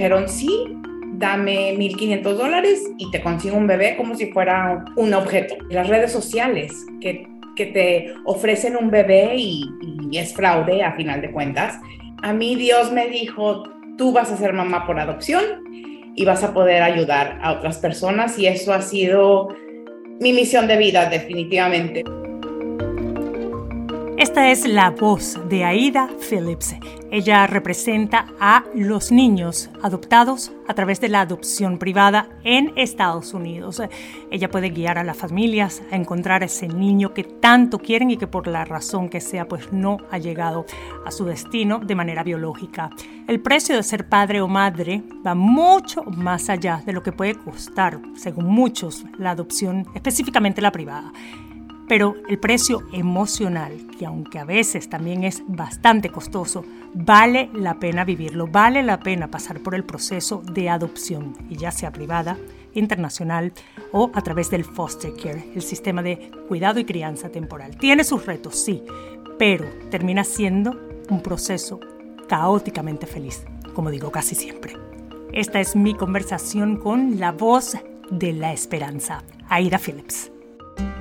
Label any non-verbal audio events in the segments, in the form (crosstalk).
dijeron, sí, dame 1.500 dólares y te consigo un bebé como si fuera un objeto. Las redes sociales que, que te ofrecen un bebé y, y es fraude a final de cuentas. A mí Dios me dijo, tú vas a ser mamá por adopción y vas a poder ayudar a otras personas y eso ha sido mi misión de vida definitivamente. Esta es la voz de Aida Phillips. Ella representa a los niños adoptados a través de la adopción privada en Estados Unidos. Ella puede guiar a las familias a encontrar ese niño que tanto quieren y que por la razón que sea pues no ha llegado a su destino de manera biológica. El precio de ser padre o madre va mucho más allá de lo que puede costar, según muchos, la adopción, específicamente la privada pero el precio emocional, que aunque a veces también es bastante costoso, vale la pena vivirlo, vale la pena pasar por el proceso de adopción, y ya sea privada, internacional o a través del foster care, el sistema de cuidado y crianza temporal. Tiene sus retos, sí, pero termina siendo un proceso caóticamente feliz, como digo casi siempre. Esta es mi conversación con la voz de la esperanza, Aida Phillips.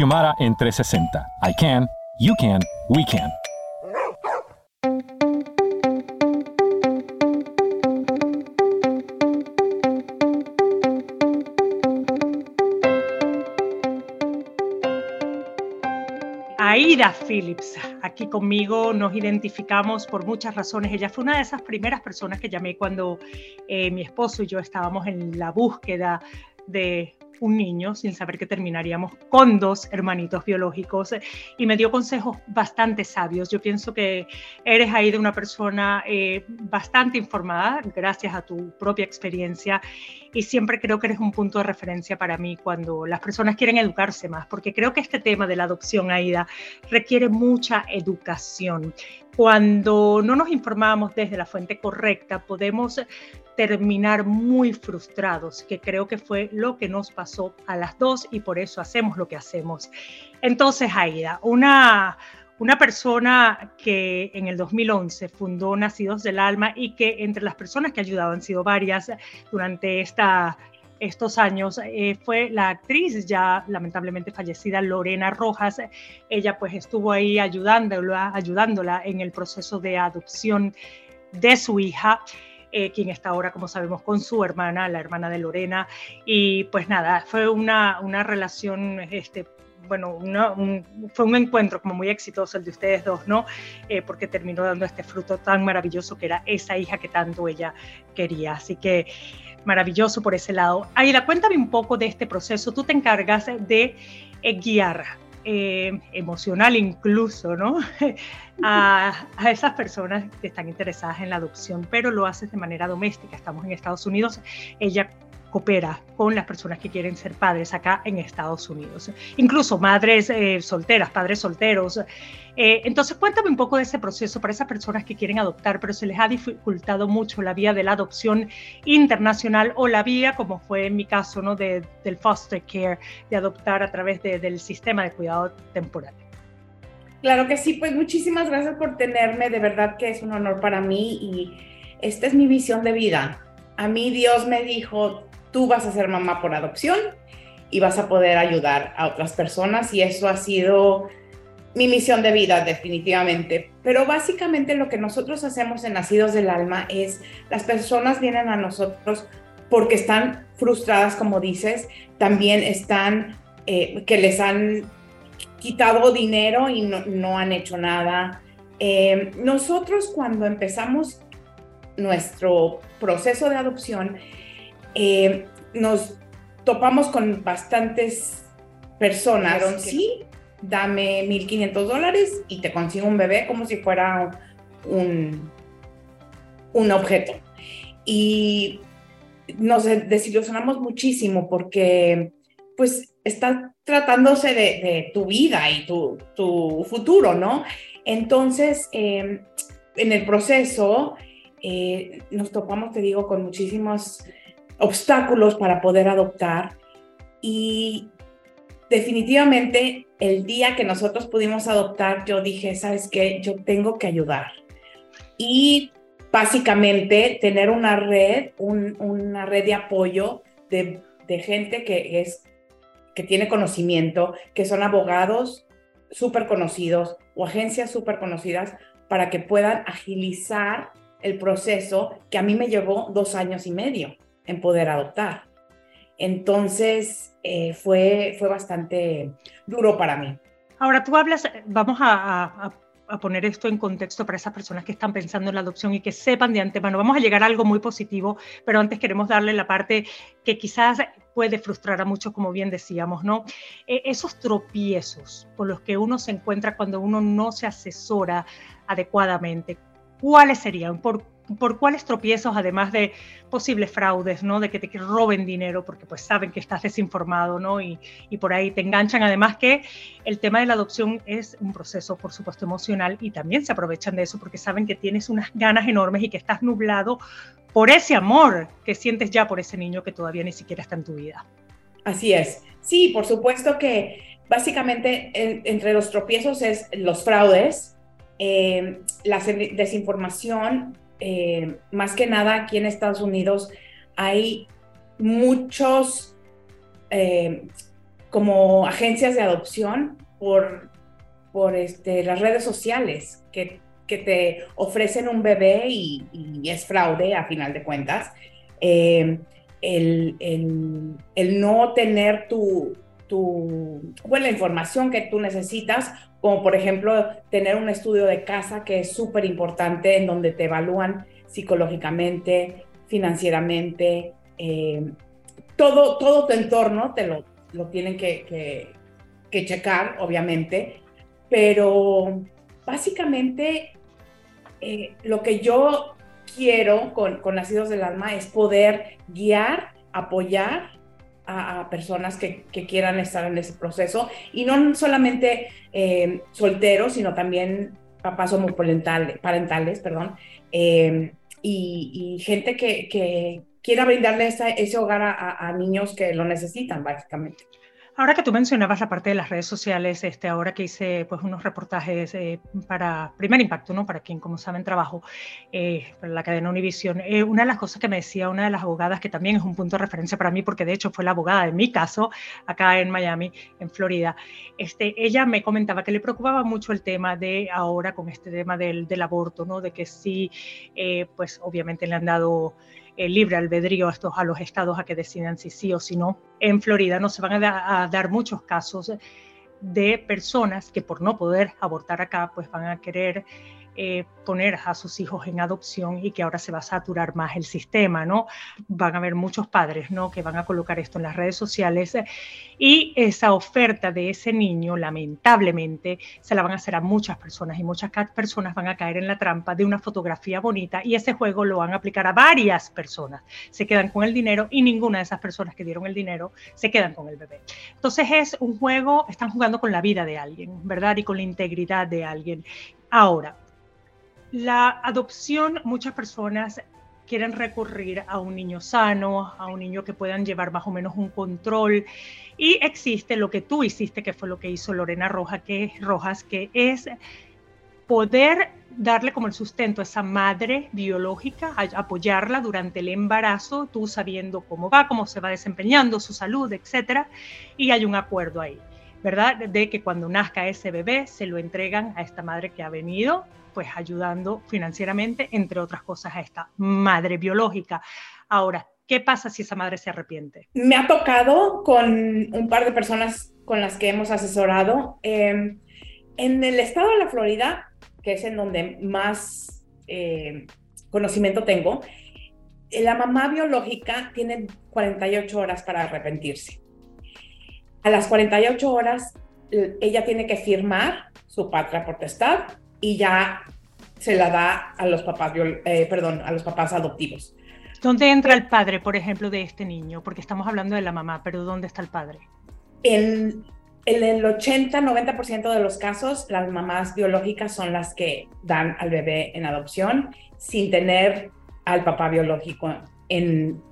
Xiomara en 360. I can, you can, we can. Aida Phillips, aquí conmigo nos identificamos por muchas razones. Ella fue una de esas primeras personas que llamé cuando eh, mi esposo y yo estábamos en la búsqueda de un niño sin saber que terminaríamos con dos hermanitos biológicos y me dio consejos bastante sabios. Yo pienso que eres ahí de una persona eh, bastante informada gracias a tu propia experiencia y siempre creo que eres un punto de referencia para mí cuando las personas quieren educarse más, porque creo que este tema de la adopción, Aida, requiere mucha educación. Cuando no nos informamos desde la fuente correcta, podemos terminar muy frustrados, que creo que fue lo que nos pasó a las dos y por eso hacemos lo que hacemos. Entonces, Aida, una, una persona que en el 2011 fundó Nacidos del Alma y que entre las personas que ayudado han sido varias durante esta, estos años eh, fue la actriz ya lamentablemente fallecida Lorena Rojas. Ella pues estuvo ahí ayudándola, ayudándola en el proceso de adopción de su hija. Eh, quien está ahora, como sabemos, con su hermana, la hermana de Lorena. Y pues nada, fue una, una relación, este, bueno, fue un encuentro como muy exitoso el de ustedes dos, ¿no? Eh, porque terminó dando este fruto tan maravilloso que era esa hija que tanto ella quería. Así que maravilloso por ese lado. Aida, cuéntame un poco de este proceso. Tú te encargas de eh, guiar eh, emocional incluso, ¿no? (laughs) a, a, esas personas que están interesadas en la adopción, pero lo haces de manera doméstica. Estamos en Estados Unidos, ella coopera con las personas que quieren ser padres acá en Estados Unidos, incluso madres eh, solteras, padres solteros. Eh, entonces, cuéntame un poco de ese proceso para esas personas que quieren adoptar, pero se les ha dificultado mucho la vía de la adopción internacional o la vía, como fue en mi caso, ¿no? De, del foster care, de adoptar a través de, del sistema de cuidado temporal. Claro que sí, pues muchísimas gracias por tenerme, de verdad que es un honor para mí y esta es mi visión de vida. A mí Dios me dijo, tú vas a ser mamá por adopción y vas a poder ayudar a otras personas y eso ha sido mi misión de vida definitivamente. Pero básicamente lo que nosotros hacemos en Nacidos del Alma es las personas vienen a nosotros porque están frustradas, como dices, también están eh, que les han quitado dinero y no, han hecho nada. Eh, nosotros cuando empezamos nuestro proceso de adopción, eh, nos topamos con bastantes personas. Sí, dame 1.500 dólares y te consigo un bebé como si fuera un, un objeto. Y nos desilusionamos muchísimo porque pues está tratándose de, tu vida y tu, futuro, ¿no? Entonces, em, en el proceso eh, nos topamos, te digo, con muchísimos obstáculos para poder adoptar y definitivamente el día que nosotros pudimos adoptar, yo dije, ¿sabes qué? Yo tengo que ayudar. Y básicamente tener una red, una red de apoyo de, gente que, es, que tiene conocimiento, que son abogados súper conocidos o agencias súper conocidas para que puedan agilizar el proceso que a mí me llevó dos años y medio en poder adoptar. Entonces, eh, fue, fue bastante duro para mí. Ahora tú hablas, vamos a, poner esto en contexto para esas personas que están pensando en la adopción y que sepan de antemano, vamos a llegar a algo muy positivo, pero antes queremos darle la parte que quizás puede frustrar a muchos, como bien decíamos, ¿no? E, esos tropiezos con los que uno se encuentra cuando uno no se asesora adecuadamente, ¿cuáles serían? ¿Por por cuáles tropiezos, además de posibles fraudes, ¿no? De que te roben dinero porque pues saben que estás desinformado, ¿no? Y, por ahí te enganchan. Además que el tema de la adopción es un proceso, por supuesto, emocional y también se aprovechan de eso porque saben que tienes unas ganas enormes y que estás nublado por ese amor que sientes ya por ese niño que todavía ni siquiera está en tu vida. Así es. Sí, por supuesto que básicamente entre los tropiezos es los fraudes, eh, la desinformación, eh, más que nada aquí en Estados Unidos hay muchos eh, como agencias de adopción por, por este, las redes sociales que, que te ofrecen un bebé y, es fraude a final de cuentas. Eh, el, el, no tener tu, tu, bueno, la información que tú necesitas como por ejemplo tener un estudio de casa que es súper importante en donde te evalúan psicológicamente, financieramente, eh, todo, todo tu entorno te lo, lo tienen que, que, checar, obviamente, pero básicamente eh, lo que yo quiero con, con Nacidos del Alma es poder guiar, apoyar a, personas que, quieran estar en ese proceso y no solamente eh, solteros, sino también papás homoparentales, parentales, perdón, eh, y, gente que, quiera brindarle ese hogar a niños que lo necesitan, básicamente. Ahora que tú mencionabas la parte de las redes sociales, este, ahora que hice pues, unos reportajes eh, para Primer Impacto, ¿no? para quien, como saben, trabajo eh, para la cadena Univision, eh, una de las cosas que me decía una de las abogadas, que también es un punto de referencia para mí, porque de hecho fue la abogada de mi caso, acá en Miami, en Florida, este, ella me comentaba que le preocupaba mucho el tema de ahora con este tema del, del aborto, ¿no? de que sí, pues obviamente le han dado libre albedrío a, estos, a los estados a que decidan si sí o si no. En Florida no se van a, a dar muchos casos de personas que por no poder abortar acá, pues van a querer eh, poner a sus hijos en adopción y que ahora se va a saturar más el sistema, ¿no? Van a haber muchos padres, ¿no? Que van a colocar esto en las redes sociales y esa oferta de ese niño, lamentablemente, se la van a hacer a muchas personas y muchas personas van a caer en la trampa de una fotografía bonita y ese juego lo van a aplicar a varias personas. Se quedan con el dinero y ninguna de esas personas que dieron el dinero se quedan con el bebé. Entonces es un juego, están jugando con la vida de alguien, ¿verdad? Y con la integridad de alguien. Ahora, la adopción, muchas personas quieren recurrir a un niño sano, a un niño que puedan llevar más o menos un control. Y existe lo que tú hiciste, que fue lo que hizo Lorena Rojas, que es poder darle como el sustento a esa madre biológica, apoyarla durante el embarazo, tú sabiendo cómo va, cómo se va desempeñando, su salud, etcétera, y hay un acuerdo ahí, ¿verdad? De que cuando nazca ese bebé se lo entregan a esta madre que ha venido, pues ayudando financieramente, entre otras cosas, a esta madre biológica. Ahora, ¿qué pasa si esa madre se arrepiente? Me ha tocado con un par de personas con las que hemos asesorado. Eh, en el estado de la Florida, que es en donde más eh, conocimiento tengo, la mamá biológica tiene 48 horas para arrepentirse. A las 48 horas, ella tiene que firmar su patria potestad y ya se la da a los papás, eh, perdón, a los papás adoptivos. ¿Dónde entra el padre, por ejemplo, de este niño? Porque estamos hablando de la mamá, pero ¿dónde está el padre? En, en el 80-90% de los casos, las mamás biológicas son las que dan al bebé en adopción sin tener al papá biológico en,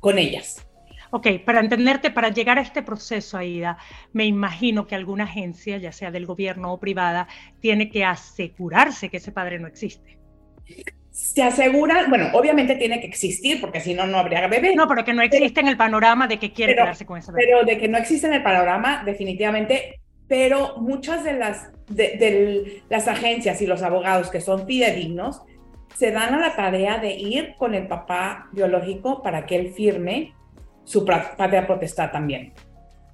con ellas. Ok, para entenderte, para llegar a este proceso, Aida, me imagino que alguna agencia, ya sea del gobierno o privada, tiene que asegurarse que ese padre no existe se asegura, bueno, obviamente tiene que existir, porque si no, no habría bebé. No, pero que no existe en el panorama de que quiere quedarse con ese bebé. Pero de que no existe en el panorama, definitivamente, pero muchas de las, de, las agencias y los abogados que son fidedignos se dan a la tarea de ir con el papá biológico para que él firme su patria potestad también.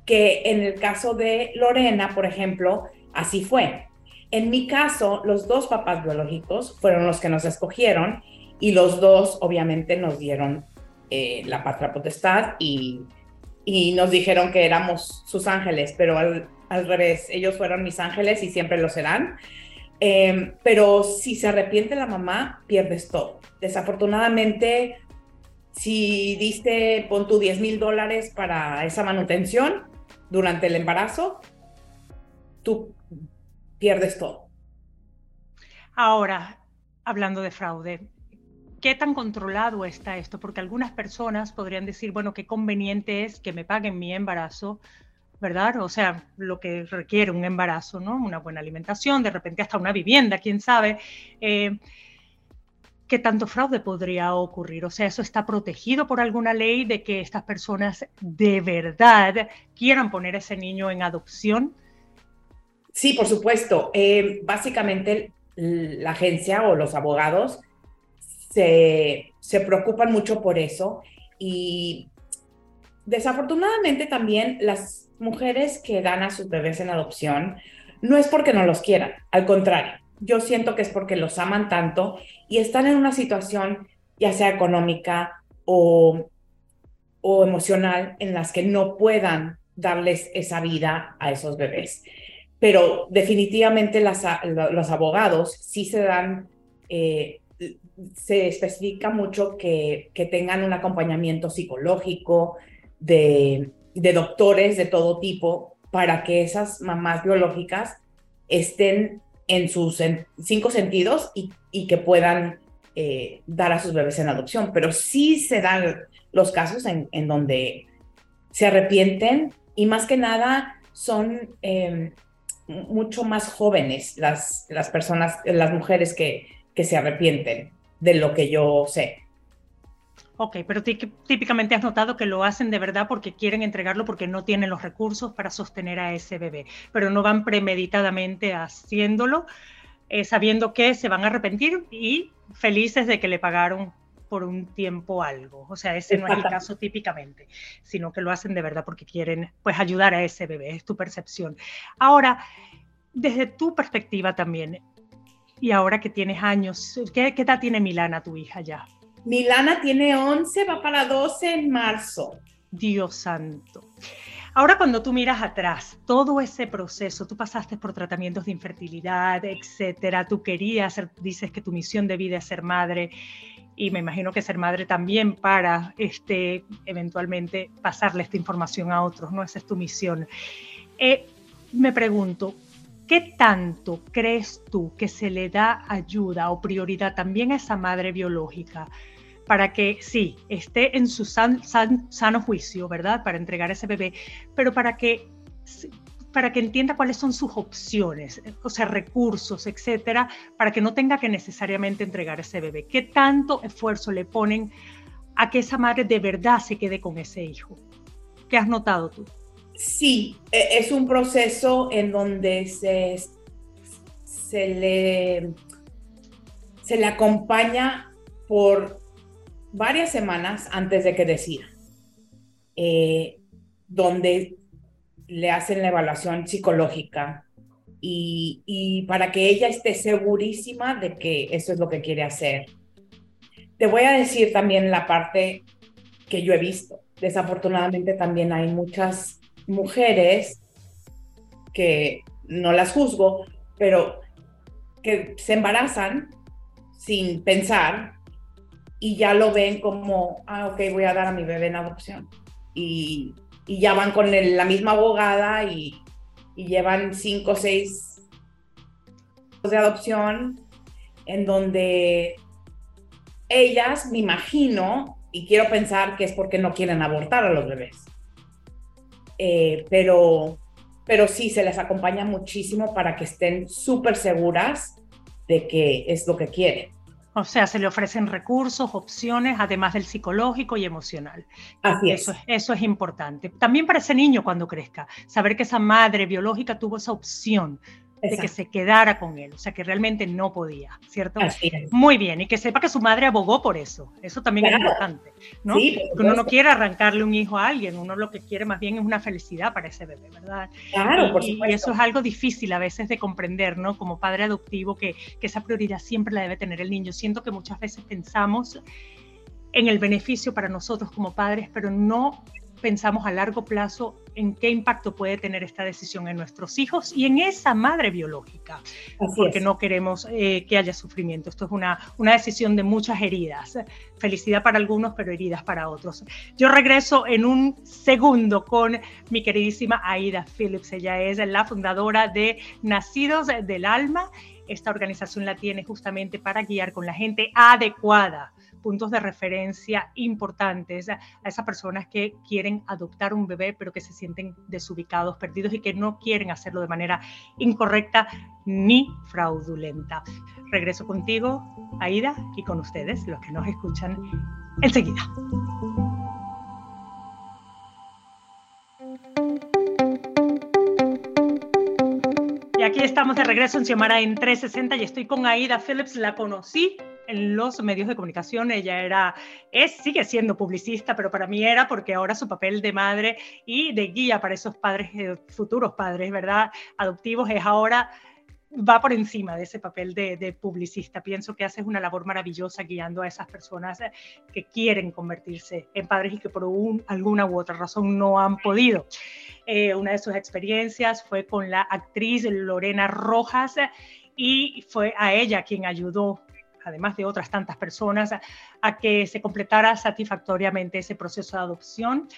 Que en el caso de Lorena, por ejemplo, así fue en mi caso, los dos papás biológicos fueron los que nos escogieron y los dos obviamente nos dieron eh, la patria potestad y, nos dijeron que éramos sus ángeles, pero al, revés, ellos fueron mis ángeles y siempre lo serán. Em, pero si se arrepiente la mamá, pierdes todo. Desafortunadamente, si diste, pon tu 10 mil dólares para esa manutención durante el embarazo, tú pierdes todo. Ahora, hablando de fraude, ¿qué tan controlado está esto? Porque algunas personas podrían decir, bueno, qué conveniente es que me paguen mi embarazo, ¿verdad? O sea, lo que requiere un embarazo, ¿no? Una buena alimentación, de repente hasta una vivienda, quién sabe. Eh, ¿Qué tanto fraude podría ocurrir? O sea, ¿eso está protegido por alguna ley de que estas personas de verdad quieran poner a ese niño en adopción? Sí, por supuesto. Eh, básicamente la agencia o los abogados se, preocupan mucho por eso y desafortunadamente también las mujeres que dan a sus bebés en adopción no es porque no los quieran, al contrario, yo siento que es porque los aman tanto y están en una situación ya sea económica o, o emocional en las que no puedan darles esa vida a esos bebés. Pero definitivamente los abogados sí se dan, eh, se especifica mucho que, tengan un acompañamiento psicológico de, doctores de todo tipo para que esas mamás biológicas estén en sus cinco sentidos y, que puedan eh, dar a sus bebés en adopción. Pero sí se dan los casos en, donde se arrepienten y más que nada son... Em, mucho más jóvenes las, las personas, las mujeres que, que se arrepienten de lo que yo sé. Ok, pero típicamente has notado que lo hacen de verdad porque quieren entregarlo porque no tienen los recursos para sostener a ese bebé, pero no van premeditadamente haciéndolo, eh, sabiendo que se van a arrepentir y felices de que le pagaron por un tiempo algo. O sea, ese no es el caso típicamente, sino que lo hacen de verdad porque quieren pues ayudar a ese bebé, es tu percepción. Ahora, desde tu perspectiva también, y ahora que tienes años, ¿qué, qué edad tiene Milana, tu hija ya? Milana tiene 11, va para 12 en marzo. Dios santo. Ahora cuando tú miras atrás, todo ese proceso, tú pasaste por tratamientos de infertilidad, etcétera, tú querías, dices que tu misión de vida es ser madre, y me imagino que ser madre también para este, eventualmente pasarle esta información a otros, ¿no? Esa es tu misión. Eh, me pregunto, ¿qué tanto crees tú que se le da ayuda o prioridad también a esa madre biológica para que sí, esté en su sano juicio, ¿verdad? Para entregar ese bebé, pero para que para que entienda cuáles son sus opciones, o sea, recursos, etcétera, para que no tenga que necesariamente entregar ese bebé. ¿Qué tanto esfuerzo le ponen a que esa madre de verdad se quede con ese hijo? ¿Qué has notado tú? Sí, e, es un proceso en donde se, se, le, se le acompaña por varias semanas antes de que decida, eh, donde le hacen la evaluación psicológica y, y, para que ella esté segurísima de que eso es lo que quiere hacer. Te voy a decir también la parte que yo he visto. Desafortunadamente también hay muchas mujeres que no las juzgo, pero que se embarazan sin pensar y ya lo ven como, ah, ok, voy a dar a mi bebé en adopción. Y, y ya van con la misma abogada y, y llevan cinco o seis de adopción en donde ellas, me imagino, y quiero pensar que es porque no quieren abortar a los bebés. Eh, pero, pero sí, se les acompaña muchísimo para que estén súper seguras de que es lo que quieren. O sea, se le ofrecen recursos, opciones, además del psicológico y emocional. Así es. Eso, es importante. También para ese niño cuando crezca, saber que esa madre biológica tuvo esa opción de que se quedara con él, o sea, que realmente no podía, ¿cierto? Muy bien, y que sepa que su madre abogó por eso, eso también es importante, ¿no? que uno no quiere arrancarle un hijo a alguien, uno lo que quiere más bien es una felicidad para ese bebé, ¿verdad? Claro, y, Y eso es algo difícil a veces de comprender, ¿no? Como padre adoptivo, que, que esa prioridad siempre la debe tener el niño. Siento que muchas veces pensamos en el beneficio para nosotros como padres, pero no pensamos a largo plazo en qué impacto puede tener esta decisión en nuestros hijos y en esa madre biológica, porque no queremos eh, que haya sufrimiento. Esto es una, una decisión de muchas heridas. Felicidad para algunos, pero heridas para otros. Yo regreso en un segundo con mi queridísima Aida Phillips. Ella es la fundadora de Nacidos del Alma. Esta organización la tiene justamente para guiar con la gente adecuada puntos de referencia importantes a, esas personas que quieren adoptar un bebé, pero que se sienten desubicados, perdidos y que no quieren hacerlo de manera incorrecta ni fraudulenta. Regreso contigo, Aida, y con ustedes, los que nos escuchan, enseguida. Y aquí estamos de regreso en Xiomara en 360 y estoy con Aida Phillips, la conocí en los medios de comunicación. Ella era, es, sigue siendo publicista, pero para mí era porque ahora su papel de madre y de guía para esos padres, eh, futuros padres, ¿verdad? Adoptivos, es ahora va por encima de ese papel de, publicista. Pienso que haces una labor maravillosa guiando a esas personas eh, que quieren convertirse en padres y que por alguna u otra razón no han podido. Eh, una de sus experiencias fue con la actriz Lorena Rojas y fue a ella quien ayudó además de otras tantas personas, a, que se completara satisfactoriamente ese proceso de adopción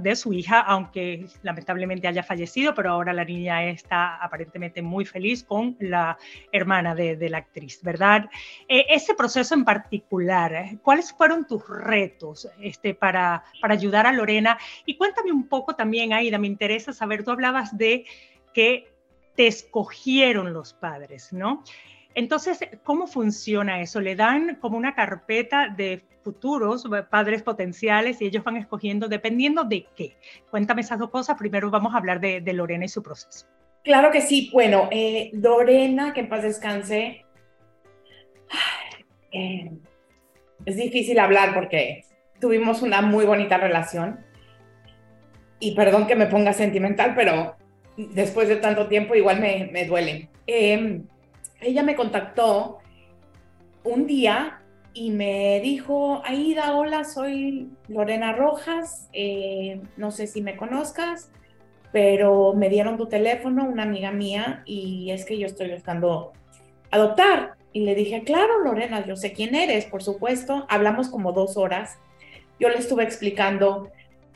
de su hija, aunque lamentablemente haya fallecido, pero ahora la niña está aparentemente muy feliz con la hermana de, la actriz, ¿verdad? Eh, ese proceso en particular, ¿eh? ¿cuáles fueron tus retos este, para, para ayudar a Lorena? Y cuéntame un poco también, Aida, me interesa saber, tú hablabas de que te escogieron los padres, ¿no? Entonces, ¿cómo funciona eso? Le dan como una carpeta de futuros padres potenciales y ellos van escogiendo dependiendo de qué. Cuéntame esas dos cosas. Primero vamos a hablar de, Lorena y su proceso. Claro que sí. Bueno, eh, Lorena, que en paz descanse. (sighs) Eh, es difícil hablar porque tuvimos una muy bonita relación. Y perdón que me ponga sentimental, pero después de tanto tiempo igual me, me duele. Eh, ella me contactó un día y me dijo, Aida, hola, soy Lorena Rojas, eh, no sé si me conozcas, pero me dieron tu teléfono, una amiga mía, y es que yo estoy buscando adoptar. Y le dije, claro, Lorena, yo sé quién eres, por supuesto. Hablamos como dos horas. Yo le estuve explicando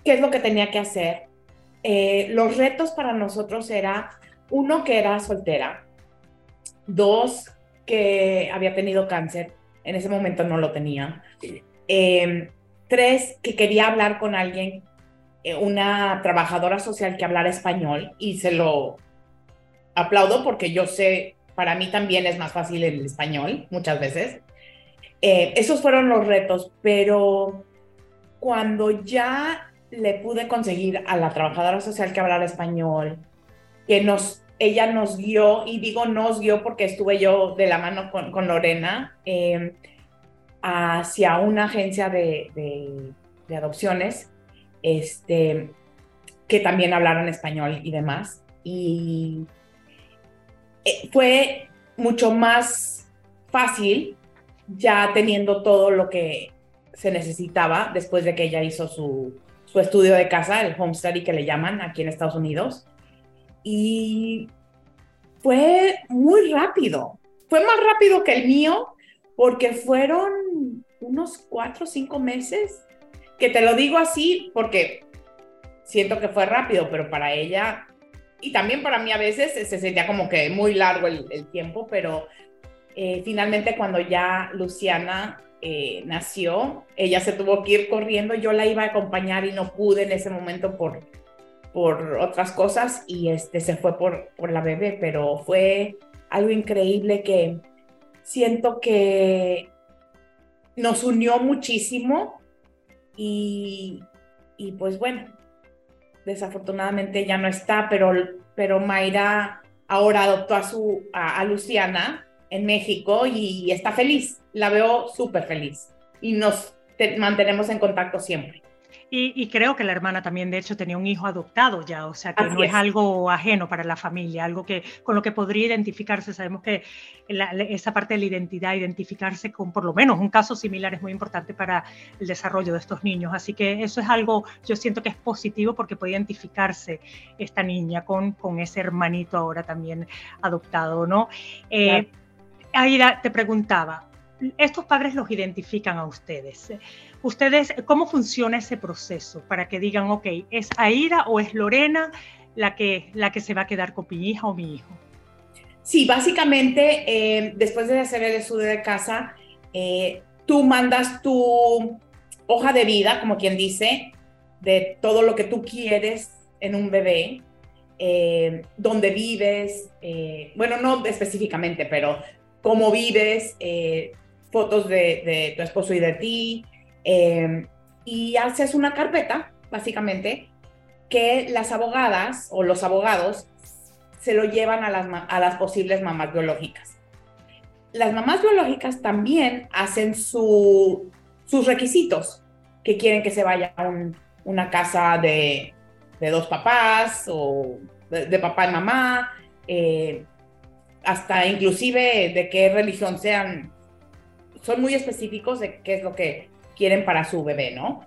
qué es lo que tenía que hacer. Eh, los retos para nosotros era, uno, que era soltera, dos, que había tenido cáncer, en ese momento no lo tenía. Em, tres, que quería hablar con alguien eh, una trabajadora social que hablara español y se lo aplaudo porque yo sé, para mí también es más fácil el español muchas veces. Eh, esos fueron los retos, pero cuando ya le pude conseguir a la trabajadora social que hablara español, que nos, ella nos guió, y digo nos guió porque estuve yo de la mano con, Lorena, eh, hacia una agencia de, adopciones, este, que también hablaron español y demás. Y eh, fue mucho más fácil ya teniendo todo lo que se necesitaba después de que ella hizo su, estudio de casa, el home que le llaman aquí en Estados Unidos. Y fue muy rápido. Fue más rápido que el mío porque fueron unos cuatro o cinco meses, que te lo digo así porque siento que fue rápido, pero para ella y también para mí a veces se sentía como que muy largo el, tiempo, pero eh, finalmente cuando ya Luciana eh, nació, ella se tuvo que ir corriendo, yo la iba a acompañar y no pude en ese momento por, por otras cosas y este, se fue por, por la bebé, pero fue algo increíble que siento que nos unió muchísimo y, y pues bueno, desafortunadamente ya no está, pero, pero Mayra ahora adoptó a, su, a Luciana en México y está feliz, la veo súper feliz y nos mantenemos en contacto siempre. Y, creo que la hermana también, de hecho, tenía un hijo adoptado ya, o sea que no es. algo ajeno para la familia, algo que con lo que podría identificarse. Sabemos que esa parte de la identidad, identificarse con por lo menos un caso similar es muy importante para el desarrollo de estos niños. Así que eso es algo, yo siento que es positivo porque puede identificarse esta niña con, con ese hermanito ahora también adoptado, ¿no? Eh, Aida, te preguntaba, estos padres los identifican a ustedes. Ustedes, ¿cómo funciona ese proceso para que digan, ok, es Aida o es Lorena la que, la que se va a quedar con mi hija o mi hijo? Sí, básicamente, eh, después de hacer el estudio de casa, eh, tú mandas tu hoja de vida, como quien dice, de todo lo que tú quieres en un bebé, eh, dónde vives, bueno, no específicamente, pero cómo vives, fotos de, tu esposo y de ti, em, y haces una carpeta, básicamente, que las abogadas o los abogados se lo llevan a las, a las posibles mamás biológicas. Las mamás biológicas también hacen sus requisitos, que quieren que se vaya a una casa de, dos papás o de, papá y mamá, eh, hasta inclusive de qué religión sean son muy específicos de qué es lo que quieren para su bebé, ¿no?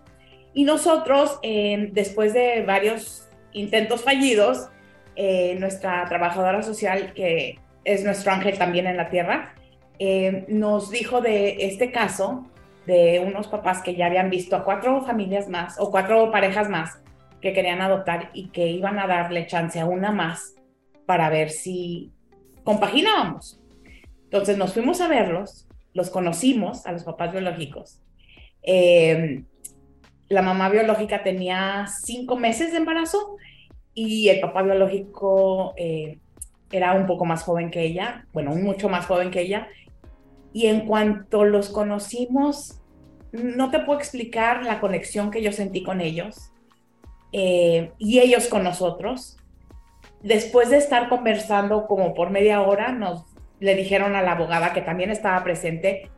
Y nosotros, eh, después de varios intentos fallidos, eh, nuestra trabajadora social, que es nuestro ángel también en la tierra, eh, nos dijo de este caso de unos papás que ya habían visto a cuatro familias más o cuatro parejas más que querían adoptar y que iban a darle chance a una más para ver si compaginábamos. Entonces nos fuimos a verlos los conocimos, a los papás biológicos. Eh, la mamá biológica tenía cinco meses de embarazo y el papá biológico eh, era un poco más joven que ella, bueno, mucho más joven que ella. Y en cuanto los conocimos, no te puedo explicar la conexión que yo sentí con ellos eh, y ellos con nosotros. Después de estar conversando como por media hora, nos le dijeron a la abogada que también estaba presente,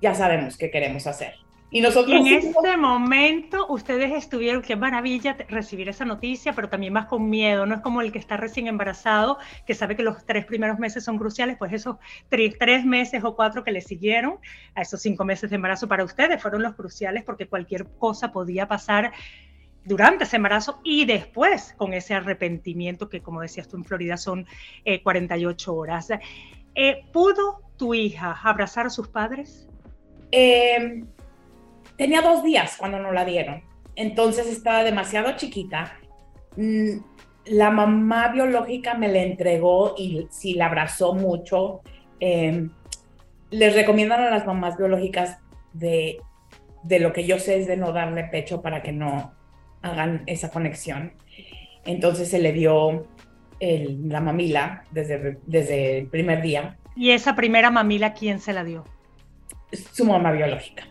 ya sabemos qué queremos hacer. Y nosotros... en ese momento ustedes estuvieron, qué maravilla recibir esa noticia, pero también más con miedo, no es como el que está recién embarazado, que sabe que los tres primeros meses son cruciales, pues esos tres, tres meses o cuatro que le siguieron a esos cinco meses de embarazo para ustedes fueron los cruciales porque cualquier cosa podía pasar durante ese embarazo y después con ese arrepentimiento que, como decías tú en Florida, son 48 eh, horas. Eh, ¿Pudo tu hija abrazar a sus padres? Em, tenía dos días cuando no la dieron, entonces estaba demasiado chiquita. Mm, la mamá biológica me la entregó y sí la abrazó mucho. Em, les recomiendan a las mamás biológicas de, de lo que yo sé es de no darle pecho para que no hagan esa conexión. Entonces se le dio la mamila desde, desde el primer día. ¿Y esa primera mamila quién se la dio? Su mamá biológica.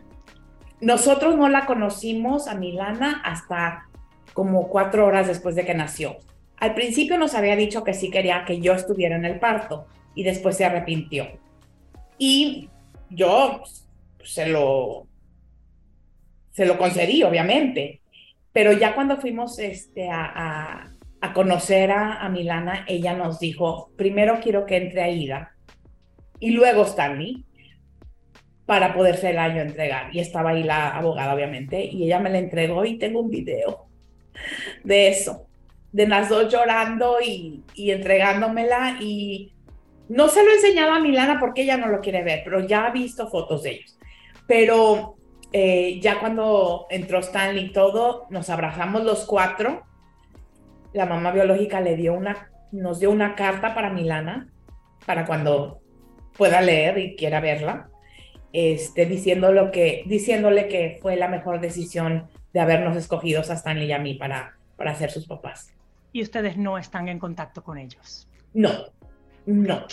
Nosotros no la conocimos a Milana hasta como cuatro horas después de que nació. Al principio nos había dicho que sí quería que yo estuviera en el parto y después se arrepintió. Y yo se lo, se lo concedí, obviamente. Pero ya cuando fuimos este, a, a, conocer a, a, Milana, ella nos dijo, primero quiero que entre Aida y luego Stanley para poderse el año entregar. Y estaba ahí la abogada, obviamente, y ella me la entregó y tengo un video de eso, de las dos llorando y, entregándomela y no se lo he enseñado a Milana porque ella no lo quiere ver, pero ya ha visto fotos de ellos. Pero eh, ya cuando entró Stanley y todo, nos abrazamos los cuatro. La mamá biológica le dio una, nos dio una carta para Milana, para cuando pueda leer y quiera verla, este, diciendo lo que, diciéndole que fue la mejor decisión de habernos escogido a Stanley y a mí para, para ser sus papás. Y ustedes no están en contacto con ellos. No, no.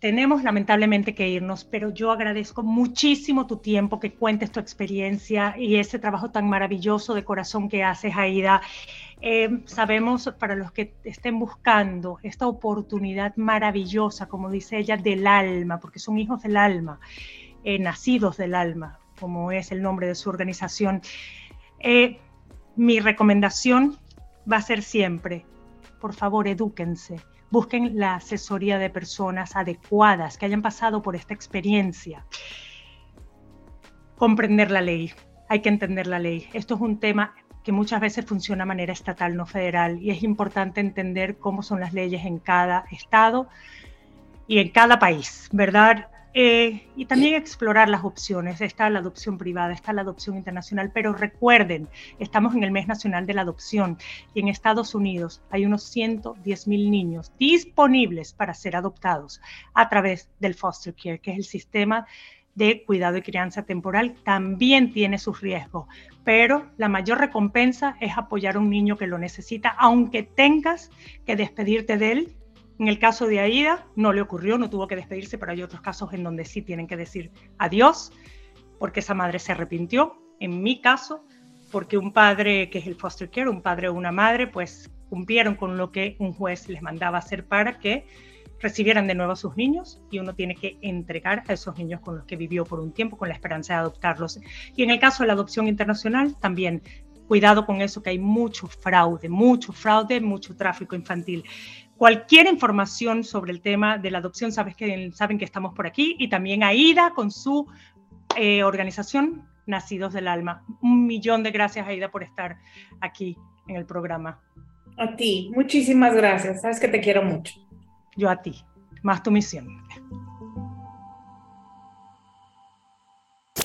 Tenemos lamentablemente que irnos, pero yo agradezco muchísimo tu tiempo, que cuentes tu experiencia y ese trabajo tan maravilloso de corazón que haces, Aida. Eh, sabemos para los que estén buscando esta oportunidad maravillosa, como dice ella, del alma, porque son hijos del alma, eh, nacidos del alma, como es el nombre de su organización. Eh, mi recomendación va a ser siempre, por favor, edúquense busquen la asesoría de personas adecuadas que hayan pasado por esta experiencia. Comprender la ley, hay que entender la ley. Esto es un tema que muchas veces funciona de manera estatal, no federal, y es importante entender cómo son las leyes en cada estado y en cada país, ¿verdad? Eh, y también explorar las opciones. Está la adopción privada, está la adopción internacional, pero recuerden, estamos en el mes nacional de la adopción y en Estados Unidos hay unos 110 mil niños disponibles para ser adoptados a través del foster care, que es el sistema de cuidado y crianza temporal, también tiene sus riesgos, pero la mayor recompensa es apoyar a un niño que lo necesita, aunque tengas que despedirte de él en el caso de Aida no le ocurrió, no tuvo que despedirse, pero hay otros casos en donde sí tienen que decir adiós porque esa madre se arrepintió. En mi caso, porque un padre, que es el foster care, un padre o una madre, pues cumplieron con lo que un juez les mandaba hacer para que recibieran de nuevo a sus niños y uno tiene que entregar a esos niños con los que vivió por un tiempo con la esperanza de adoptarlos. Y en el caso de la adopción internacional, también cuidado con eso, que hay mucho fraude, mucho fraude, mucho tráfico infantil. Cualquier información sobre el tema de la adopción, sabes que, saben que estamos por aquí y también Aida con su eh, organización Nacidos del Alma. Un millón de gracias, Aida, por estar aquí en el programa. A ti, muchísimas gracias. Sabes que te quiero mucho. Yo a ti, más tu misión.